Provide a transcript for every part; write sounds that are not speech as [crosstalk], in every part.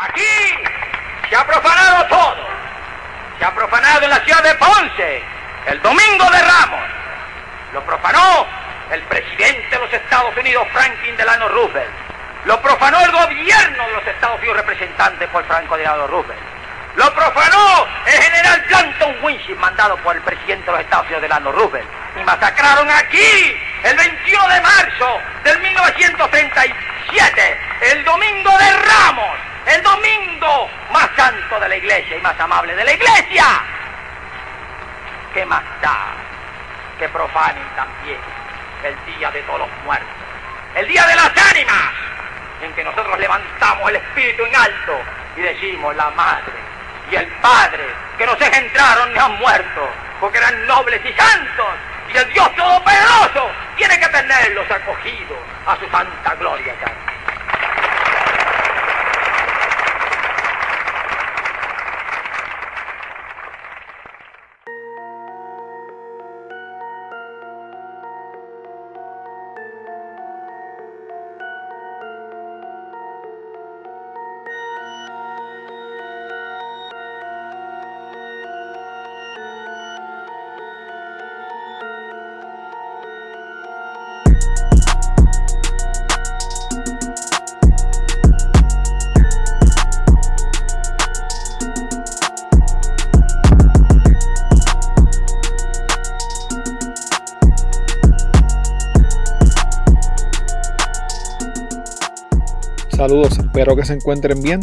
Aquí se ha profanado todo. Se ha profanado en la ciudad de Ponce el domingo de Ramos. Lo profanó el presidente de los Estados Unidos, Franklin Delano Roosevelt. Lo profanó el gobierno de los Estados Unidos, representante por Franco Delano Roosevelt. Lo profanó el general Planton Winship, mandado por el presidente de los Estados Unidos, Delano Roosevelt. Y masacraron aquí, el 21 de marzo del 1937, el domingo de Ramos, el domingo más santo de la iglesia y más amable de la iglesia. ¿Qué más da que profanen también el día de todos los muertos? El día de las ánimas, en que nosotros levantamos el espíritu en alto y decimos la madre y el padre que nos engendraron ni han muerto, porque eran nobles y santos, y el Dios Todopoderoso tiene que tenerlos acogidos a su santa gloria. Saludos, espero que se encuentren bien.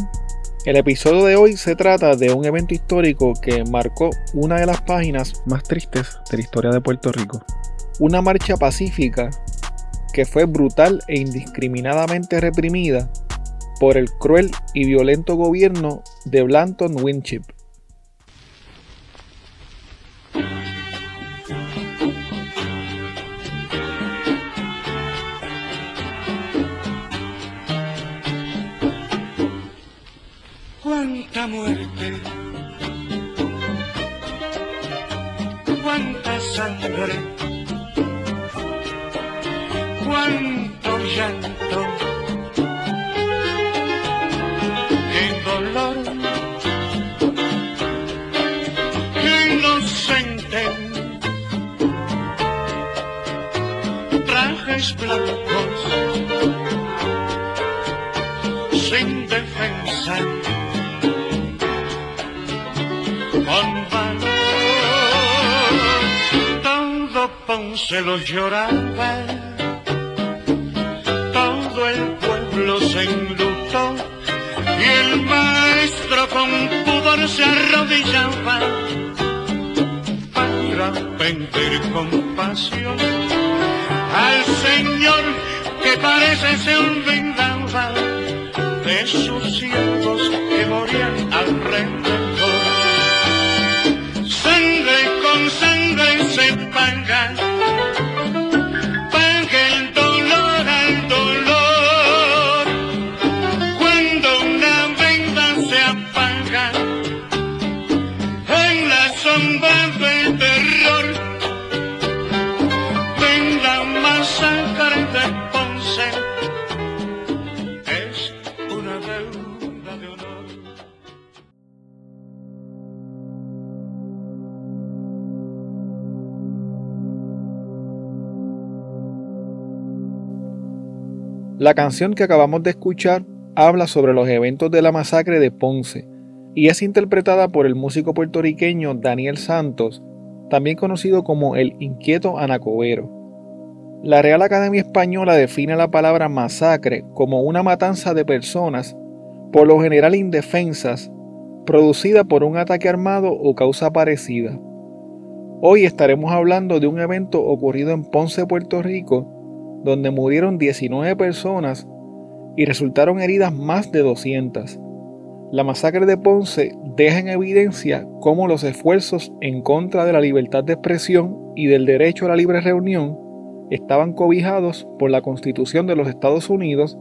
El episodio de hoy se trata de un evento histórico que marcó una de las páginas más tristes de la historia de Puerto Rico. Una marcha pacífica que fue brutal e indiscriminadamente reprimida por el cruel y violento gobierno de Blanton Winship. Cuánta muerte, cuánta sangre, Ponce lo lloraba, todo el pueblo se enlutó y el maestro con pudor se arrodillaba. Para pedir compasión al Señor que parece se olvidaba de sus siervos que morían alrededor sangre con sangre se. Paga La canción que acabamos de escuchar habla sobre los eventos de la masacre de Ponce y es interpretada por el músico puertorriqueño Daniel Santos, también conocido como el inquieto Anacobero. La Real Academia Española define la palabra masacre como una matanza de personas, por lo general indefensas, producida por un ataque armado o causa parecida. Hoy estaremos hablando de un evento ocurrido en Ponce, Puerto Rico, donde murieron 19 personas y resultaron heridas más de 200. La masacre de Ponce deja en evidencia cómo los esfuerzos en contra de la libertad de expresión y del derecho a la libre reunión estaban cobijados por la Constitución de los Estados Unidos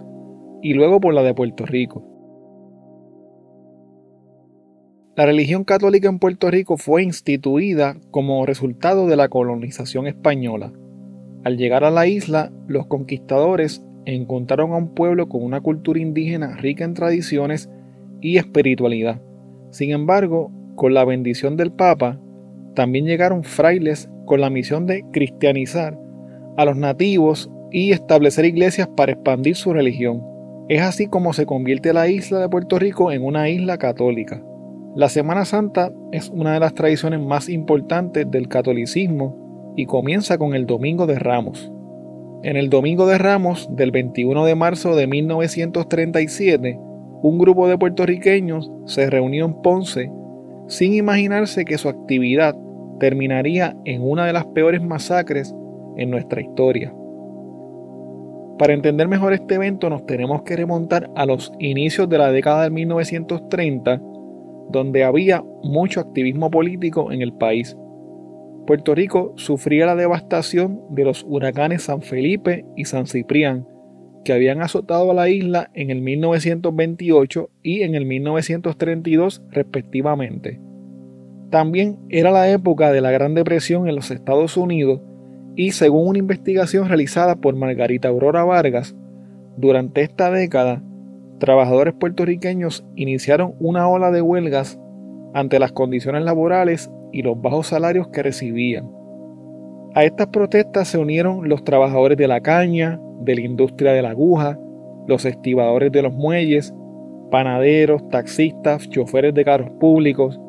y luego por la de Puerto Rico. La religión católica en Puerto Rico fue instituida como resultado de la colonización española. Al llegar a la isla, los conquistadores encontraron a un pueblo con una cultura indígena rica en tradiciones y espiritualidad. Sin embargo, con la bendición del Papa, también llegaron frailes con la misión de cristianizar a los nativos y establecer iglesias para expandir su religión. Es así como se convierte la isla de Puerto Rico en una isla católica. La Semana Santa es una de las tradiciones más importantes del catolicismo y comienza con el Domingo de Ramos. En el Domingo de Ramos del 21 de marzo de 1937, un grupo de puertorriqueños se reunió en Ponce sin imaginarse que su actividad terminaría en una de las peores masacres en nuestra historia. Para entender mejor este evento nos tenemos que remontar a los inicios de la década de 1930, donde había mucho activismo político en el país. Puerto Rico sufría la devastación de los huracanes San Felipe y San Ciprián, que habían azotado a la isla en el 1928 y en el 1932 respectivamente. También era la época de la Gran Depresión en los Estados Unidos y según una investigación realizada por Margarita Aurora Vargas, durante esta década, trabajadores puertorriqueños iniciaron una ola de huelgas ante las condiciones laborales y los bajos salarios que recibían. A estas protestas se unieron los trabajadores de la caña, de la industria de la aguja, los estibadores de los muelles, panaderos, taxistas, choferes de carros públicos,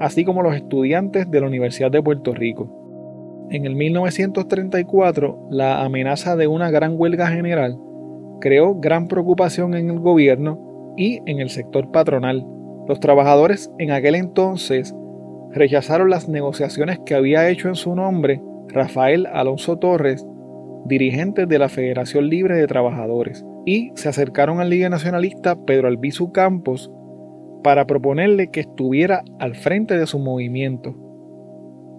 así como los estudiantes de la Universidad de Puerto Rico. En el 1934, la amenaza de una gran huelga general creó gran preocupación en el gobierno y en el sector patronal. Los trabajadores en aquel entonces rechazaron las negociaciones que había hecho en su nombre Rafael Alonso Torres dirigentes de la Federación Libre de Trabajadores, y se acercaron al Liga Nacionalista Pedro Albizu Campos para proponerle que estuviera al frente de su movimiento.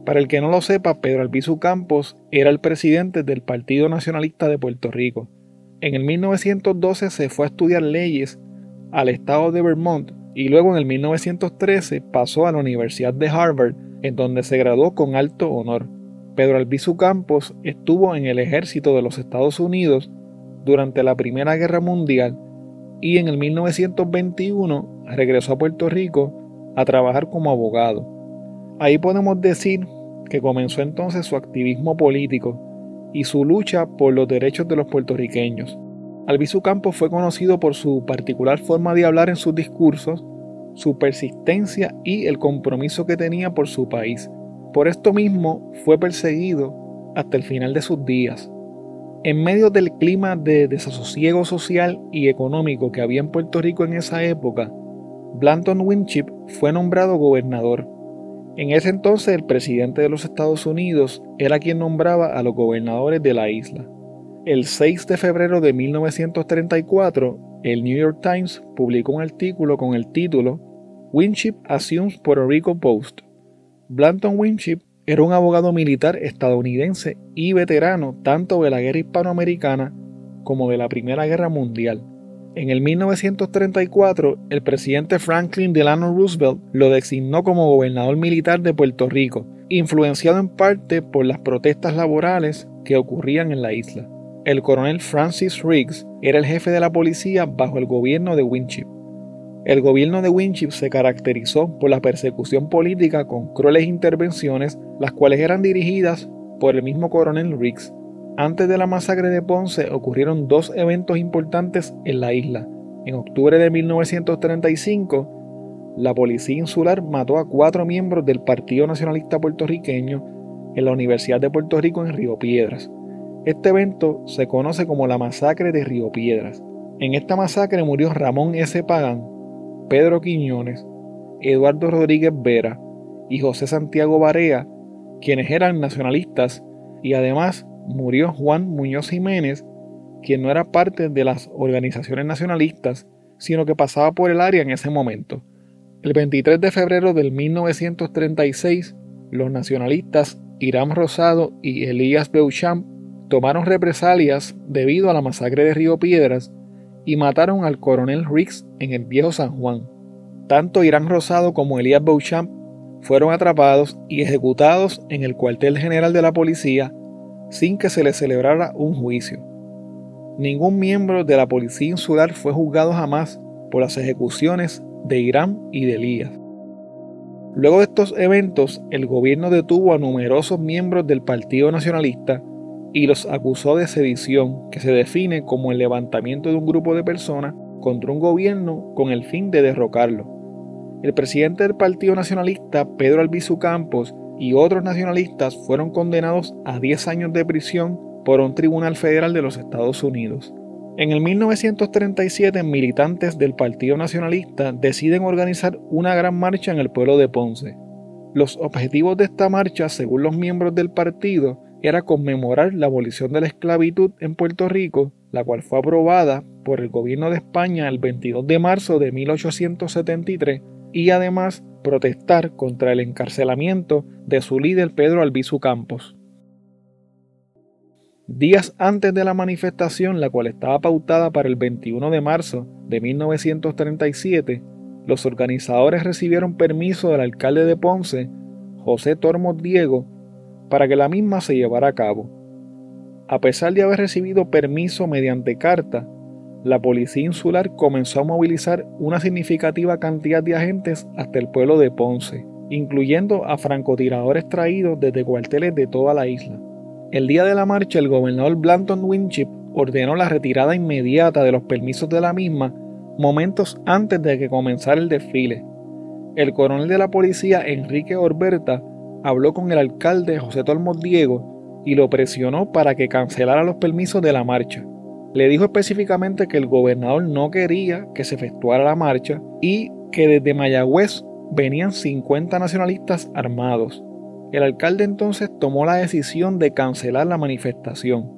Para el que no lo sepa, Pedro Albizu Campos era el presidente del Partido Nacionalista de Puerto Rico. En el 1912 se fue a estudiar leyes al estado de Vermont y luego en el 1913 pasó a la Universidad de Harvard, en donde se graduó con alto honor. Pedro Albizu Campos estuvo en el ejército de los Estados Unidos durante la Primera Guerra Mundial y en el 1921 regresó a Puerto Rico a trabajar como abogado. Ahí podemos decir que comenzó entonces su activismo político y su lucha por los derechos de los puertorriqueños. Albizu Campos fue conocido por su particular forma de hablar en sus discursos, su persistencia y el compromiso que tenía por su país. Por esto mismo fue perseguido hasta el final de sus días. En medio del clima de desasosiego social y económico que había en Puerto Rico en esa época, Blanton Winship fue nombrado gobernador. En ese entonces el presidente de los Estados Unidos era quien nombraba a los gobernadores de la isla. El 6 de febrero de 1934, el New York Times publicó un artículo con el título Winship Assumes Puerto Rico Post, Blanton Winship era un abogado militar estadounidense y veterano tanto de la guerra hispanoamericana como de la Primera Guerra Mundial. En el 1934, el presidente Franklin Delano Roosevelt lo designó como gobernador militar de Puerto Rico, influenciado en parte por las protestas laborales que ocurrían en la isla. El coronel Francis Riggs era el jefe de la policía bajo el gobierno de Winship. El gobierno de Winship se caracterizó por la persecución política con crueles intervenciones, las cuales eran dirigidas por el mismo coronel Riggs. Antes de la masacre de Ponce ocurrieron dos eventos importantes en la isla. En octubre de 1935, la policía insular mató a cuatro miembros del Partido Nacionalista Puertorriqueño en la Universidad de Puerto Rico en Río Piedras. Este evento se conoce como la masacre de Río Piedras. En esta masacre murió Ramón S. Pagán, Pedro Quiñones, Eduardo Rodríguez Vera y José Santiago Barea, quienes eran nacionalistas, y además murió Juan Muñoz Jiménez, quien no era parte de las organizaciones nacionalistas, sino que pasaba por el área en ese momento. El 23 de febrero del 1936, los nacionalistas Irán Rosado y Elías Beauchamp tomaron represalias debido a la masacre de Río Piedras y mataron al coronel Riggs en el viejo San Juan. Tanto Irán Rosado como Elías Beauchamp fueron atrapados y ejecutados en el cuartel general de la policía sin que se les celebrara un juicio. Ningún miembro de la policía insular fue juzgado jamás por las ejecuciones de Irán y de Elías. Luego de estos eventos, el gobierno detuvo a numerosos miembros del Partido Nacionalista y los acusó de sedición, que se define como el levantamiento de un grupo de personas contra un gobierno con el fin de derrocarlo. El presidente del Partido Nacionalista, Pedro Albizu Campos, y otros nacionalistas fueron condenados a 10 años de prisión por un tribunal federal de los Estados Unidos. En el 1937, militantes del Partido Nacionalista deciden organizar una gran marcha en el pueblo de Ponce. Los objetivos de esta marcha, según los miembros del partido, era conmemorar la abolición de la esclavitud en Puerto Rico, la cual fue aprobada por el gobierno de España el 22 de marzo de 1873, y además protestar contra el encarcelamiento de su líder Pedro Albizu Campos. Días antes de la manifestación, la cual estaba pautada para el 21 de marzo de 1937, los organizadores recibieron permiso del alcalde de Ponce, José Tormos Diego, para que la misma se llevara a cabo. A pesar de haber recibido permiso mediante carta, la policía insular comenzó a movilizar una significativa cantidad de agentes hasta el pueblo de Ponce, incluyendo a francotiradores traídos desde cuarteles de toda la isla. El día de la marcha, el gobernador Blanton Winship ordenó la retirada inmediata de los permisos de la misma momentos antes de que comenzara el desfile. El coronel de la policía, Enrique Orberta, habló con el alcalde José Tormos Diego y lo presionó para que cancelara los permisos de la marcha. Le dijo específicamente que el gobernador no quería que se efectuara la marcha y que desde Mayagüez venían 50 nacionalistas armados. El alcalde entonces tomó la decisión de cancelar la manifestación.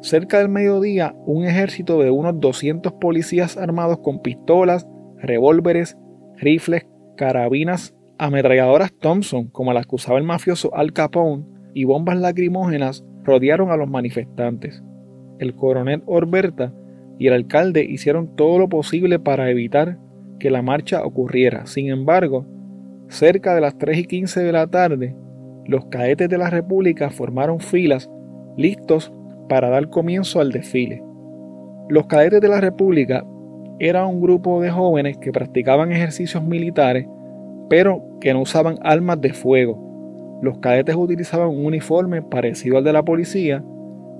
Cerca del mediodía, un ejército de unos 200 policías armados con pistolas, revólveres, rifles, carabinas, ametralladoras Thompson, como las que usaba el mafioso Al Capone, y bombas lacrimógenas rodearon a los manifestantes. El coronel Orberta y el alcalde hicieron todo lo posible para evitar que la marcha ocurriera. Sin embargo, cerca de las 3 y 15 de la tarde, los cadetes de la República formaron filas listos para dar comienzo al desfile. Los cadetes de la República eran un grupo de jóvenes que practicaban ejercicios militares, pero que no usaban armas de fuego. Los cadetes utilizaban un uniforme parecido al de la policía,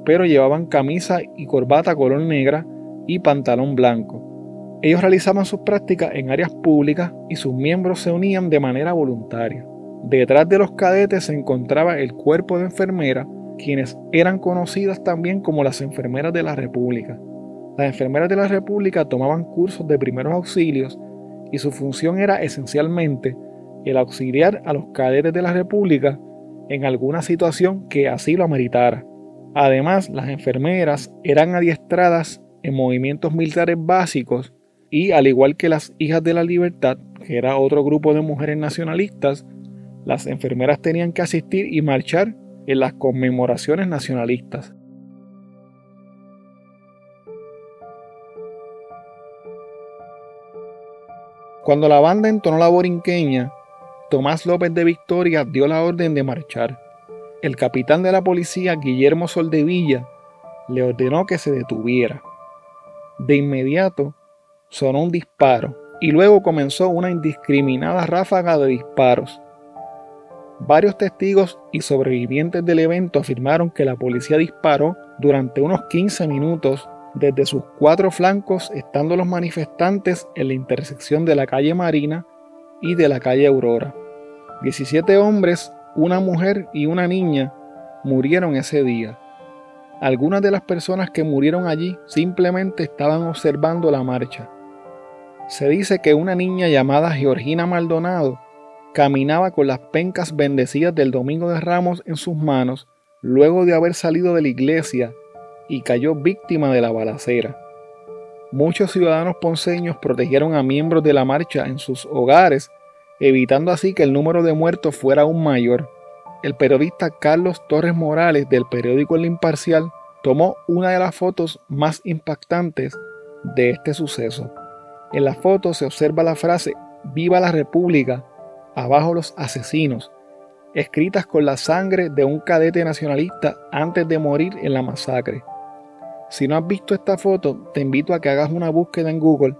pero llevaban camisa y corbata color negra y pantalón blanco. Ellos realizaban sus prácticas en áreas públicas y sus miembros se unían de manera voluntaria. Detrás de los cadetes se encontraba el cuerpo de enfermeras, quienes eran conocidas también como las enfermeras de la República. Las enfermeras de la República tomaban cursos de primeros auxilios y su función era esencialmente el auxiliar a los cadetes de la República en alguna situación que así lo ameritara. Además, las enfermeras eran adiestradas en movimientos militares básicos y, al igual que las Hijas de la Libertad, que era otro grupo de mujeres nacionalistas, las enfermeras tenían que asistir y marchar en las conmemoraciones nacionalistas. Cuando la banda entonó la borinqueña, Tomás López de Victoria dio la orden de marchar. El capitán de la policía, Guillermo Soldevilla, le ordenó que se detuviera. De inmediato sonó un disparo y luego comenzó una indiscriminada ráfaga de disparos. Varios testigos y sobrevivientes del evento afirmaron que la policía disparó durante unos 15 minutos desde sus cuatro flancos, estando los manifestantes en la intersección de la calle Marina y de la calle Aurora. 17 hombres, una mujer y una niña murieron ese día. Algunas de las personas que murieron allí simplemente estaban observando la marcha. Se dice que una niña llamada Georgina Maldonado caminaba con las pencas bendecidas del Domingo de Ramos en sus manos luego de haber salido de la iglesia y cayó víctima de la balacera. Muchos ciudadanos ponceños protegieron a miembros de la marcha en sus hogares, evitando así que el número de muertos fuera aún mayor. El periodista Carlos Torres Morales del periódico El Imparcial tomó una de las fotos más impactantes de este suceso. En la foto se observa la frase Viva la República Abajo los asesinos, escritas con la sangre de un cadete nacionalista antes de morir en la masacre. Si no has visto esta foto, te invito a que hagas una búsqueda en Google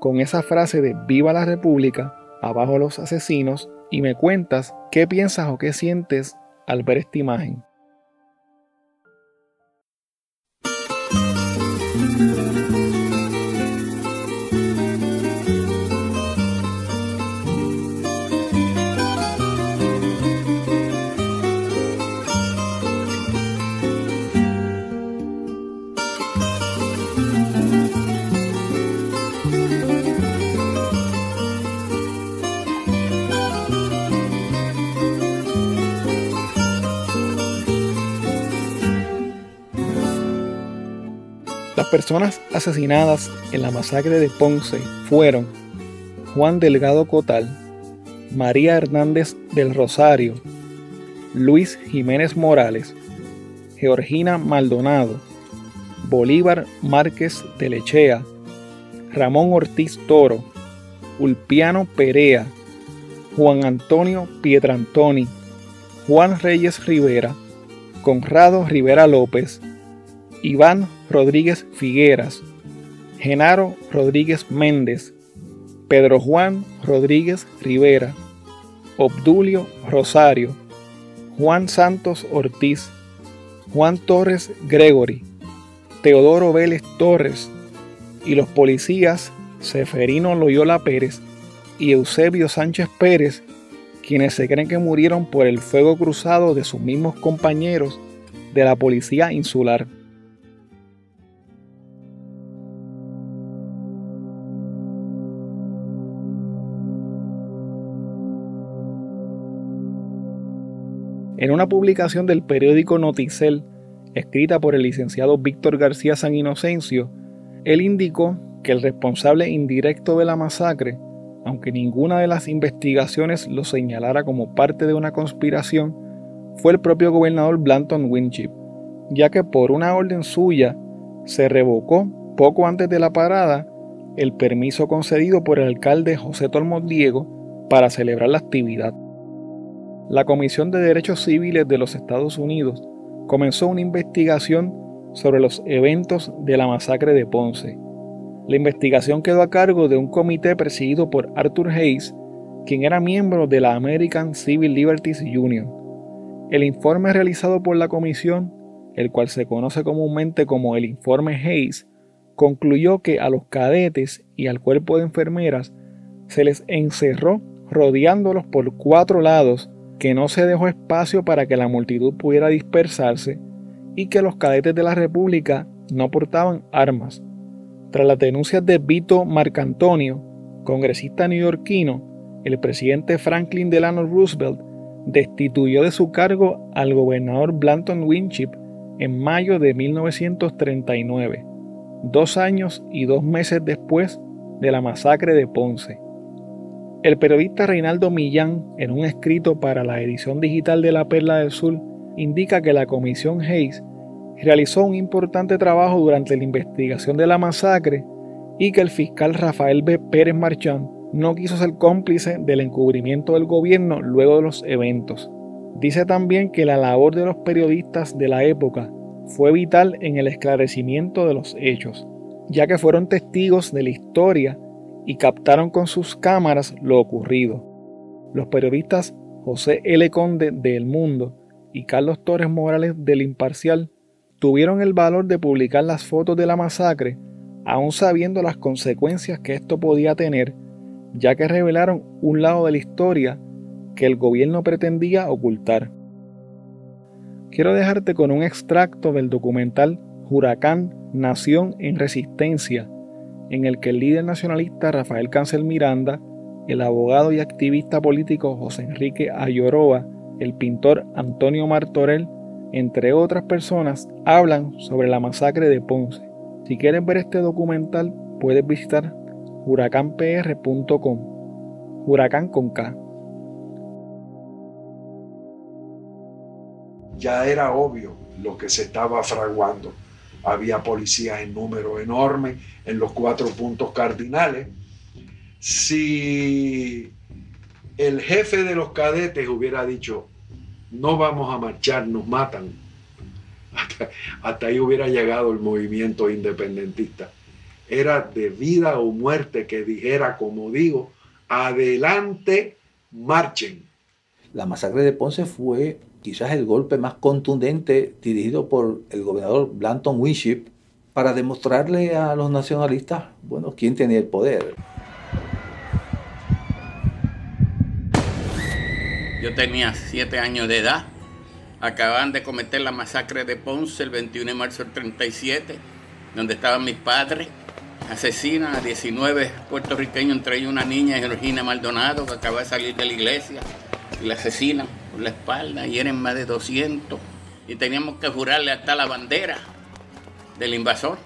con esa frase de Viva la República, abajo los asesinos, y me cuentas qué piensas o qué sientes al ver esta imagen. Personas asesinadas en la masacre de Ponce fueron Juan Delgado Cotal, María Hernández del Rosario, Luis Jiménez Morales, Georgina Maldonado, Bolívar Márquez de Lechea, Ramón Ortiz Toro, Ulpiano Perea, Juan Antonio Pietrantoni, Juan Reyes Rivera, Conrado Rivera López, Iván Rodríguez Figueras, Genaro Rodríguez Méndez, Pedro Juan Rodríguez Rivera, Obdulio Rosario, Juan Santos Ortiz, Juan Torres Gregory, Teodoro Vélez Torres y los policías Seferino Loyola Pérez y Eusebio Sánchez Pérez, quienes se creen que murieron por el fuego cruzado de sus mismos compañeros de la policía insular. En una publicación del periódico Noticel, escrita por el licenciado Víctor García San Inocencio, él indicó que el responsable indirecto de la masacre, aunque ninguna de las investigaciones lo señalara como parte de una conspiración, fue el propio gobernador Blanton Winship, ya que por una orden suya se revocó poco antes de la parada el permiso concedido por el alcalde José Tolmos Diego para celebrar la actividad la Comisión de Derechos Civiles de los Estados Unidos comenzó una investigación sobre los eventos de la masacre de Ponce. La investigación quedó a cargo de un comité presidido por Arthur Hayes, quien era miembro de la American Civil Liberties Union. El informe realizado por la comisión, el cual se conoce comúnmente como el informe Hayes, concluyó que a los cadetes y al cuerpo de enfermeras se les encerró rodeándolos por cuatro lados que no se dejó espacio para que la multitud pudiera dispersarse y que los cadetes de la República no portaban armas. Tras las denuncias de Vito Marcantonio, congresista neoyorquino, el presidente Franklin Delano Roosevelt destituyó de su cargo al gobernador Blanton Winship en mayo de 1939, dos años y dos meses después de la masacre de Ponce. El periodista Reinaldo Millán, en un escrito para la edición digital de La Perla del Sur, indica que la Comisión Hayes realizó un importante trabajo durante la investigación de la masacre y que el fiscal Rafael B. Pérez Marchán no quiso ser cómplice del encubrimiento del gobierno luego de los eventos. Dice también que la labor de los periodistas de la época fue vital en el esclarecimiento de los hechos, ya que fueron testigos de la historia y captaron con sus cámaras lo ocurrido. Los periodistas José L. Conde de El Mundo y Carlos Torres Morales del Imparcial tuvieron el valor de publicar las fotos de la masacre, aún sabiendo las consecuencias que esto podía tener, ya que revelaron un lado de la historia que el gobierno pretendía ocultar. Quiero dejarte con un extracto del documental Huracán Nación en Resistencia, en el que el líder nacionalista Rafael Cancel Miranda, el abogado y activista político José Enrique Ayoroa, el pintor Antonio Martorell, entre otras personas, hablan sobre la masacre de Ponce. Si quieres ver este documental, puedes visitar huracanpr.com. Huracán con K. Ya era obvio lo que se estaba fraguando había policías en número enorme en los cuatro puntos cardinales. Si el jefe de los cadetes hubiera dicho, no vamos a marchar, nos matan, [laughs] hasta, ahí hubiera llegado el movimiento independentista. era de vida o muerte que dijera, como digo, adelante, marchen. La masacre de Ponce fue quizás el golpe más contundente dirigido por el gobernador Blanton Winship para demostrarle a los nacionalistas, bueno, quién tenía el poder. Yo tenía siete años de edad. Acababan de cometer la masacre de Ponce el 21 de marzo del 37, donde estaban mis padres. Asesinan a 19 puertorriqueños, entre ellos una niña, Georgina Maldonado, que acaba de salir de la iglesia. Y la asesinan por la espalda, y eran más de 200. Y teníamos que jurarle hasta la bandera del invasor.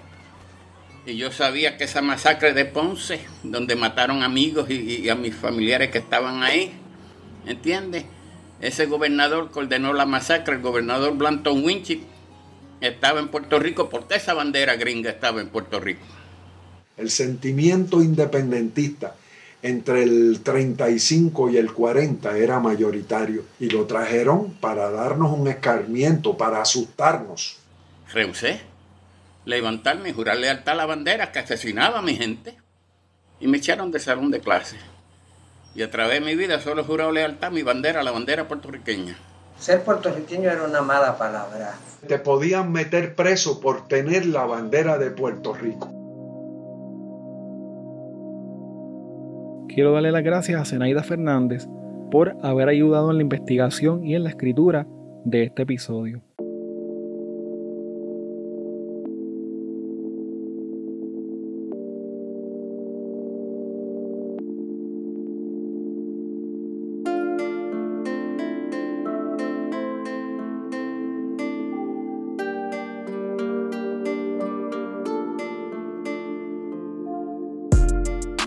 Y yo sabía que esa masacre de Ponce, donde mataron amigos y, a mis familiares que estaban ahí, ¿entiendes? Ese gobernador que ordenó la masacre, el gobernador Blanton Winchip, estaba en Puerto Rico porque esa bandera gringa estaba en Puerto Rico. El sentimiento independentista entre el 35 y el 40 era mayoritario y lo trajeron para darnos un escarmiento, para asustarnos. Rehusé levantarme y jurar lealtad a la bandera que asesinaba a mi gente y me echaron del salón de clase. Y a través de mi vida solo he jurado lealtad a mi bandera, la bandera puertorriqueña. Ser puertorriqueño era una mala palabra. Te podían meter preso por tener la bandera de Puerto Rico. Quiero darle las gracias a Zenaida Fernández por haber ayudado en la investigación y en la escritura de este episodio.